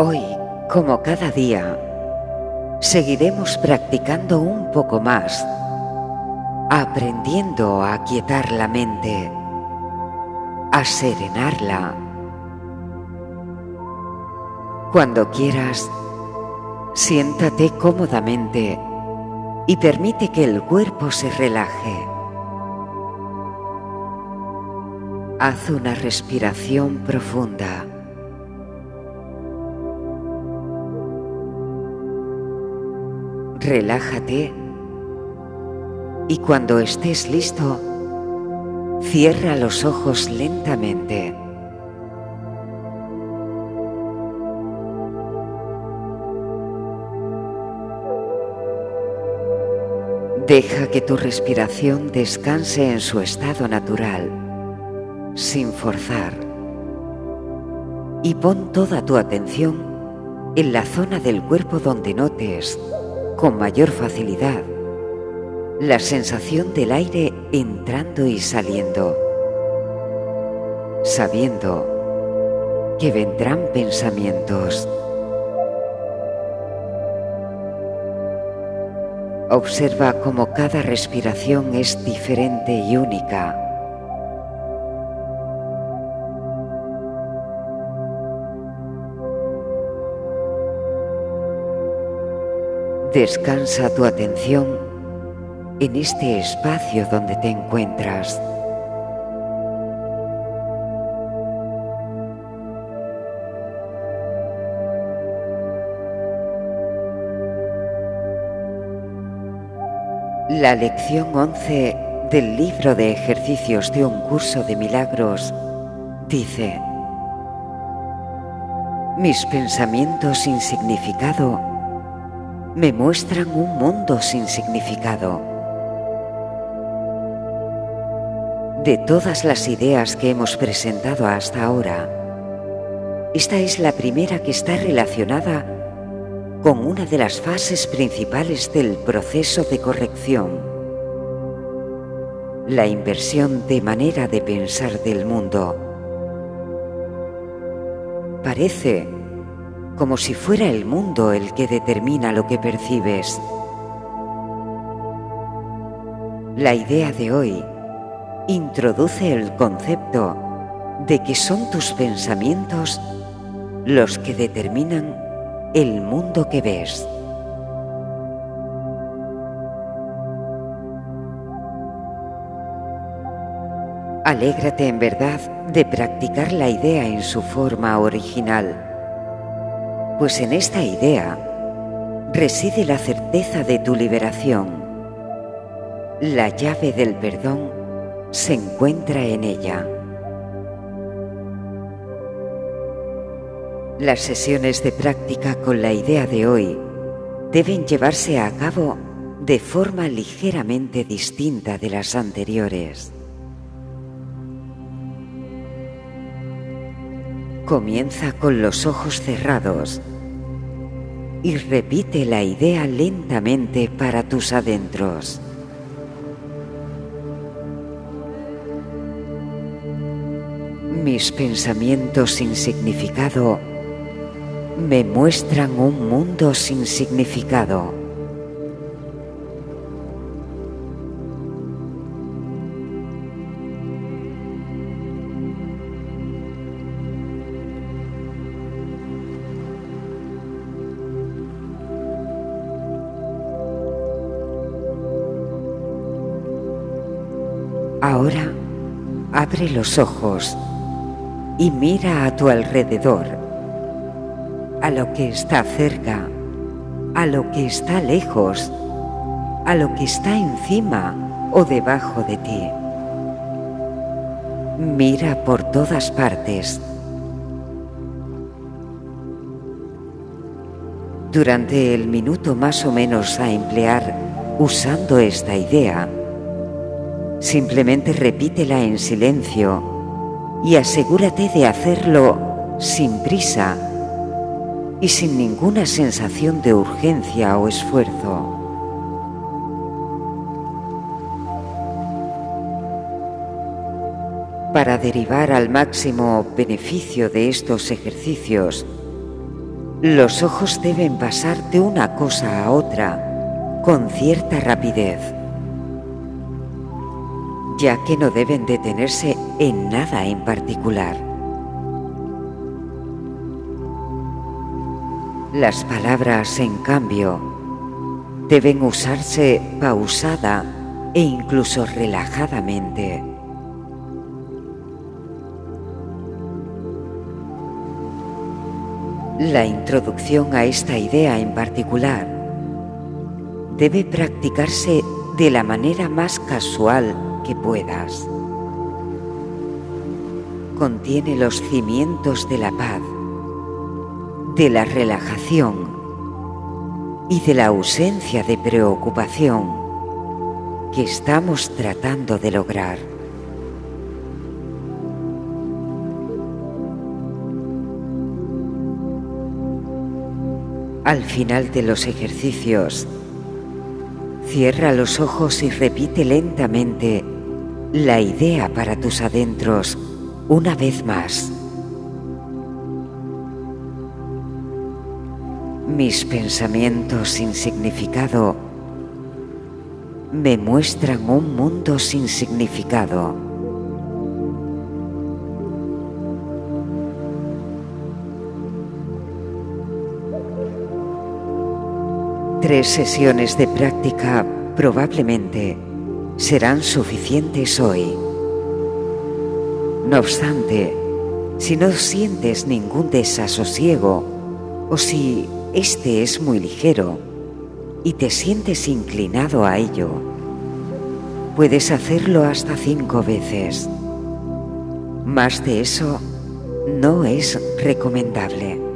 Hoy, como cada día, seguiremos practicando un poco más, aprendiendo a aquietar la mente, a serenarla. Cuando quieras, siéntate cómodamente y permite que el cuerpo se relaje. Haz una respiración profunda. Relájate y cuando estés listo, cierra los ojos lentamente. Deja que tu respiración descanse en su estado natural, sin forzar. Y pon toda tu atención en la zona del cuerpo donde notes, con mayor facilidad, la sensación del aire entrando y saliendo, sabiendo que vendrán pensamientos. Observa cómo cada respiración es diferente y única. Descansa tu atención en este espacio donde te encuentras. La lección 11 del libro de ejercicios de un curso de milagros dice, Mis pensamientos sin significado me muestran un mundo sin significado. De todas las ideas que hemos presentado hasta ahora, esta es la primera que está relacionada con una de las fases principales del proceso de corrección, la inversión de manera de pensar del mundo. Parece como si fuera el mundo el que determina lo que percibes. La idea de hoy introduce el concepto de que son tus pensamientos los que determinan el mundo que ves. Alégrate en verdad de practicar la idea en su forma original, pues en esta idea reside la certeza de tu liberación. La llave del perdón se encuentra en ella. Las sesiones de práctica con la idea de hoy deben llevarse a cabo de forma ligeramente distinta de las anteriores. Comienza con los ojos cerrados y repite la idea lentamente para tus adentros. Mis pensamientos sin significado me muestran un mundo sin significado. Ahora abre los ojos y mira a tu alrededor a lo que está cerca, a lo que está lejos, a lo que está encima o debajo de ti. Mira por todas partes. Durante el minuto más o menos a emplear usando esta idea, simplemente repítela en silencio y asegúrate de hacerlo sin prisa y sin ninguna sensación de urgencia o esfuerzo. Para derivar al máximo beneficio de estos ejercicios, Los ojos deben pasar de una cosa a otra con cierta rapidez, ya que no deben detenerse en nada en particular. Las palabras, en cambio, deben usarse pausada e incluso relajadamente. La introducción a esta idea en particular debe practicarse de la manera más casual que puedas. Contiene los cimientos de la paz, de la relajación y de la ausencia de preocupación que estamos tratando de lograr. Al final de los ejercicios, cierra los ojos y repite lentamente la idea para tus adentros una vez más. Mis pensamientos sin significado me muestran un mundo sin significado. Tres sesiones de práctica probablemente serán suficientes hoy. No obstante, si no sientes ningún desasosiego o si este es muy ligero y te sientes inclinado a ello, puedes hacerlo hasta cinco veces. Más de eso no es recomendable.